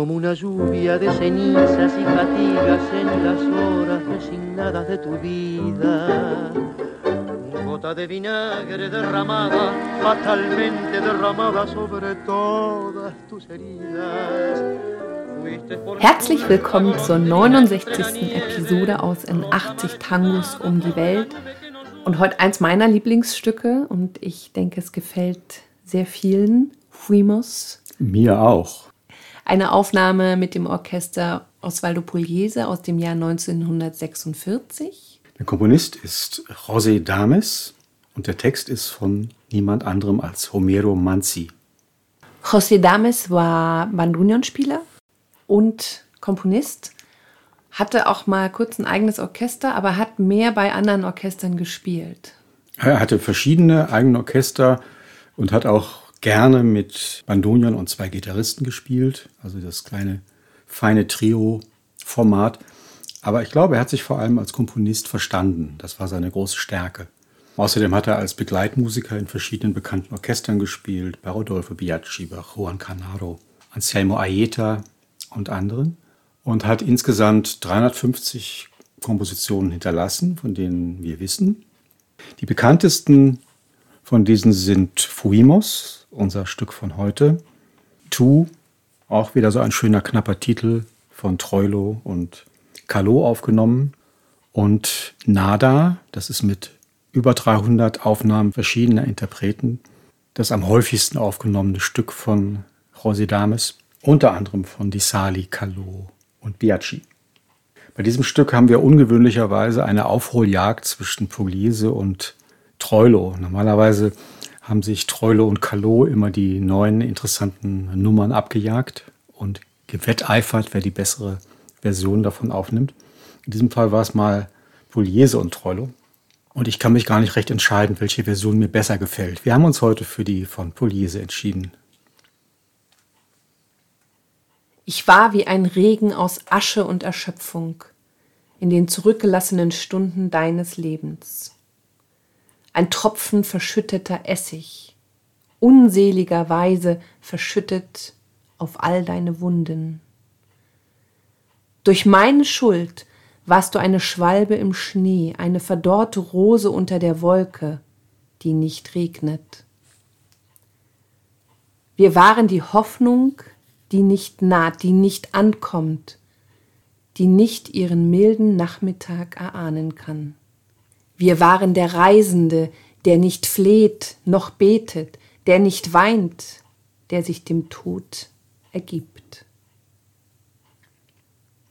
como una lluvia de cenizas y fatigas en las horas resignadas de tu vida. Gota de vinagre derramada, fatalmente derramada sobre todas tus heridas. Herzlich willkommen zur 69. Episode aus In 80 Tangos um die Welt. Und heute eins meiner Lieblingsstücke und ich denke, es gefällt sehr vielen. Fuimos. Mir auch. Eine Aufnahme mit dem Orchester Osvaldo Pugliese aus dem Jahr 1946. Der Komponist ist José Dames und der Text ist von niemand anderem als Homero Manzi. José Dames war Bandunionspieler und Komponist, hatte auch mal kurz ein eigenes Orchester, aber hat mehr bei anderen Orchestern gespielt. Er hatte verschiedene eigene Orchester und hat auch gerne mit Bandonion und zwei Gitarristen gespielt, also das kleine feine Trio-Format. Aber ich glaube, er hat sich vor allem als Komponist verstanden. Das war seine große Stärke. Außerdem hat er als Begleitmusiker in verschiedenen bekannten Orchestern gespielt, bei Rodolfo Biaggi, bei Juan Canaro, Anselmo Aieta und anderen. Und hat insgesamt 350 Kompositionen hinterlassen, von denen wir wissen. Die bekanntesten von diesen sind Fuimos, unser Stück von heute. Tu, auch wieder so ein schöner knapper Titel von Troilo und Calo aufgenommen. Und Nada, das ist mit über 300 Aufnahmen verschiedener Interpreten das am häufigsten aufgenommene Stück von José Dames, unter anderem von Di Sali, Calo und Biaggi. Bei diesem Stück haben wir ungewöhnlicherweise eine Aufholjagd zwischen Pugliese und Troilo. Normalerweise haben sich Treule und Callot immer die neuen interessanten Nummern abgejagt und gewetteifert, wer die bessere Version davon aufnimmt. In diesem Fall war es mal Pugliese und Troilo. Und ich kann mich gar nicht recht entscheiden, welche Version mir besser gefällt. Wir haben uns heute für die von Pugliese entschieden. Ich war wie ein Regen aus Asche und Erschöpfung in den zurückgelassenen Stunden deines Lebens ein Tropfen verschütteter Essig, unseligerweise verschüttet auf all deine Wunden. Durch meine Schuld warst du eine Schwalbe im Schnee, eine verdorrte Rose unter der Wolke, die nicht regnet. Wir waren die Hoffnung, die nicht naht, die nicht ankommt, die nicht ihren milden Nachmittag erahnen kann. Wir waren der Reisende, der nicht fleht noch betet, der nicht weint, der sich dem Tod ergibt.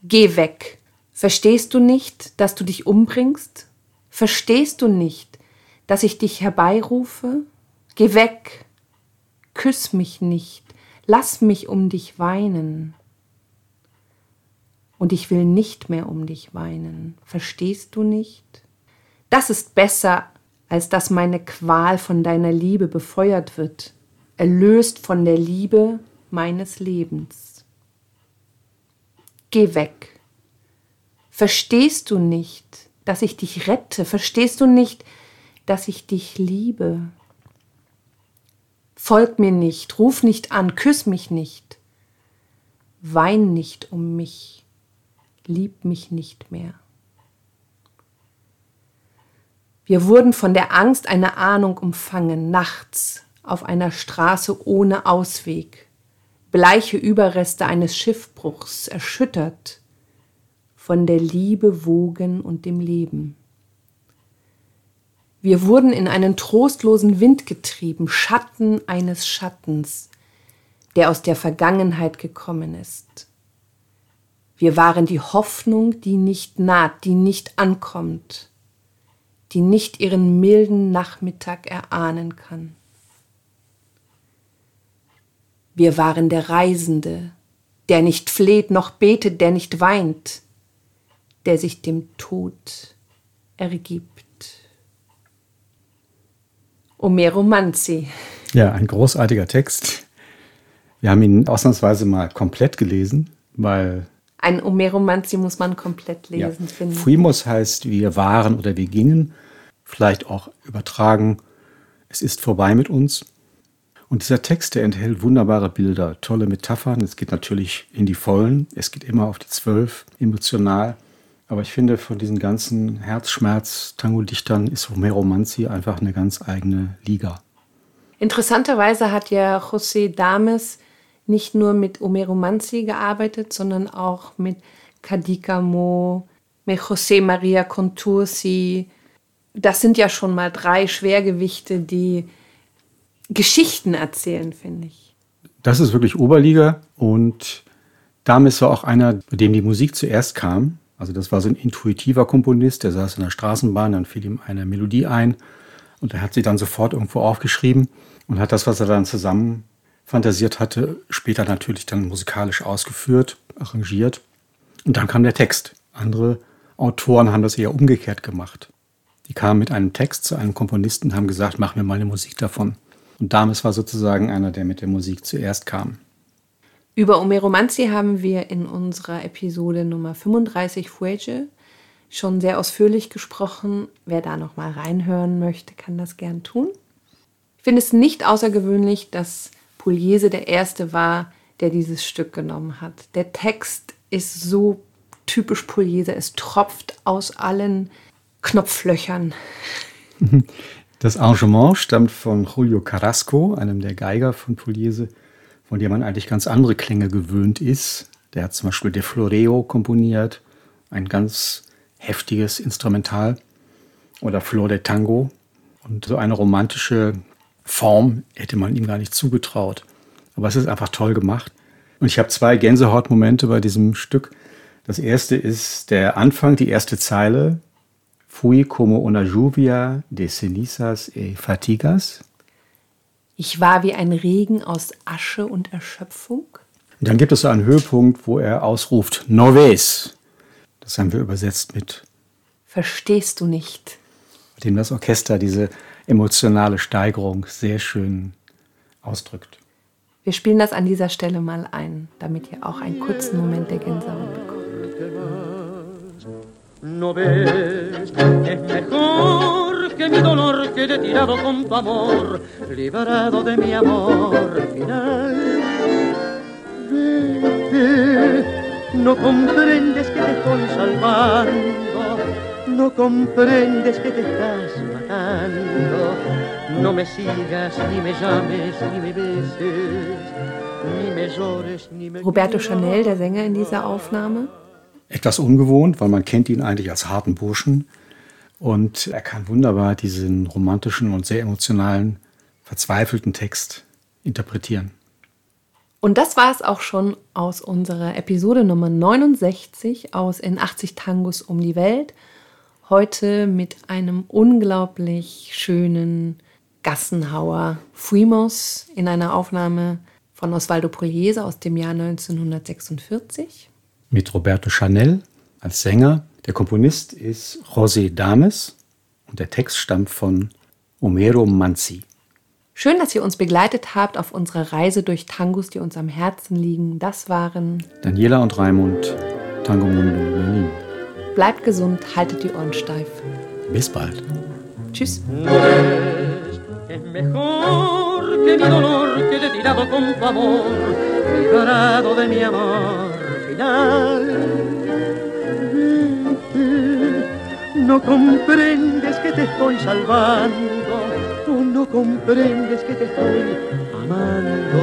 Geh weg. Verstehst du nicht, dass du dich umbringst? Verstehst du nicht, dass ich dich herbeirufe? Geh weg. Küss mich nicht. Lass mich um dich weinen. Und ich will nicht mehr um dich weinen. Verstehst du nicht? Das ist besser, als dass meine Qual von deiner Liebe befeuert wird, erlöst von der Liebe meines Lebens. Geh weg. Verstehst du nicht, dass ich dich rette? Verstehst du nicht, dass ich dich liebe? Folg mir nicht, ruf nicht an, küss mich nicht, wein nicht um mich, lieb mich nicht mehr. Wir wurden von der Angst einer Ahnung umfangen, nachts auf einer Straße ohne Ausweg, bleiche Überreste eines Schiffbruchs, erschüttert von der Liebe, Wogen und dem Leben. Wir wurden in einen trostlosen Wind getrieben, Schatten eines Schattens, der aus der Vergangenheit gekommen ist. Wir waren die Hoffnung, die nicht naht, die nicht ankommt die nicht ihren milden Nachmittag erahnen kann. Wir waren der Reisende, der nicht fleht noch betet, der nicht weint, der sich dem Tod ergibt. Omero Manzi. Ja, ein großartiger Text. Wir haben ihn ausnahmsweise mal komplett gelesen, weil ein Omeromanzi muss man komplett lesen, ja. finde ich. Fuimos heißt wir waren oder wir gingen, vielleicht auch übertragen, es ist vorbei mit uns. Und dieser Text, der enthält wunderbare Bilder, tolle Metaphern. Es geht natürlich in die Vollen, es geht immer auf die Zwölf, emotional. Aber ich finde, von diesen ganzen Herzschmerz-Tango-Dichtern ist Homero Manzi einfach eine ganz eigene Liga. Interessanterweise hat ja José Dames nicht nur mit Homero Manzi gearbeitet, sondern auch mit Cadicamo, mit José Maria Contursi. Das sind ja schon mal drei Schwergewichte, die Geschichten erzählen, finde ich. Das ist wirklich Oberliga und Dames war auch einer, bei dem die Musik zuerst kam. Also das war so ein intuitiver Komponist, der saß in der Straßenbahn, dann fiel ihm eine Melodie ein und er hat sie dann sofort irgendwo aufgeschrieben und hat das, was er dann zusammen fantasiert hatte, später natürlich dann musikalisch ausgeführt, arrangiert. Und dann kam der Text. Andere Autoren haben das eher umgekehrt gemacht. Die kamen mit einem Text zu einem Komponisten und haben gesagt, mach mir mal eine Musik davon. Und Dames war sozusagen einer, der mit der Musik zuerst kam. Über Omero Manzi haben wir in unserer Episode Nummer 35 Fuege schon sehr ausführlich gesprochen. Wer da noch mal reinhören möchte, kann das gern tun. Ich finde es nicht außergewöhnlich, dass Pugliese der Erste war, der dieses Stück genommen hat. Der Text ist so typisch Pugliese. Es tropft aus allen Knopflöchern. Das Arrangement stammt von Julio Carrasco, einem der Geiger von Pugliese, von dem man eigentlich ganz andere Klänge gewöhnt ist. Der hat zum Beispiel De Floreo komponiert, ein ganz heftiges Instrumental, oder Flor de Tango. Und so eine romantische Form hätte man ihm gar nicht zugetraut. Aber es ist einfach toll gemacht. Und ich habe zwei Gänsehautmomente bei diesem Stück. Das erste ist der Anfang, die erste Zeile. Fui como una lluvia de cenizas e fatigas. Ich war wie ein Regen aus Asche und Erschöpfung. Und dann gibt es so einen Höhepunkt, wo er ausruft, Noves. Das haben wir übersetzt mit Verstehst du nicht? Mit dem das Orchester diese emotionale Steigerung sehr schön ausdrückt. Wir spielen das an dieser Stelle mal ein, damit ihr auch einen kurzen Moment der Gänsehaut bekommt. no ves, es mejor que mi dolor quede tirado con tu amor, liberado de mi amor final. Vete, no comprendes que te estoy salvando, no comprendes que te estás matando, no me sigas, ni me llames, ni me beses, ni me... Roberto Chanel, der Sänger in dieser Aufnahme, etwas ungewohnt, weil man kennt ihn eigentlich als harten Burschen. Und er kann wunderbar diesen romantischen und sehr emotionalen, verzweifelten Text interpretieren. Und das war es auch schon aus unserer Episode Nummer 69 aus In 80 Tangos um die Welt. Heute mit einem unglaublich schönen Gassenhauer Fuimos in einer Aufnahme von Osvaldo Pugliese aus dem Jahr 1946 mit Roberto Chanel als Sänger. Der Komponist ist José Dames und der Text stammt von Homero Manzi. Schön, dass ihr uns begleitet habt auf unserer Reise durch Tangos, die uns am Herzen liegen. Das waren Daniela und Raimund, Tango Mundo Berlin. Bleibt gesund, haltet die Ohren steif. Bis bald. Tschüss. Que mi dolor quede tirado con tu amor, liberado de mi amor final. No comprendes que te estoy salvando, tú no comprendes que te estoy amando.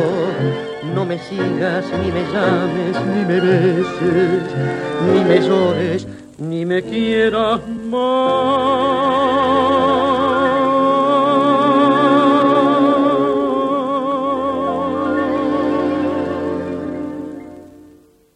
No me sigas, ni me llames, ni me beses, ni me llores, ni me quieras más.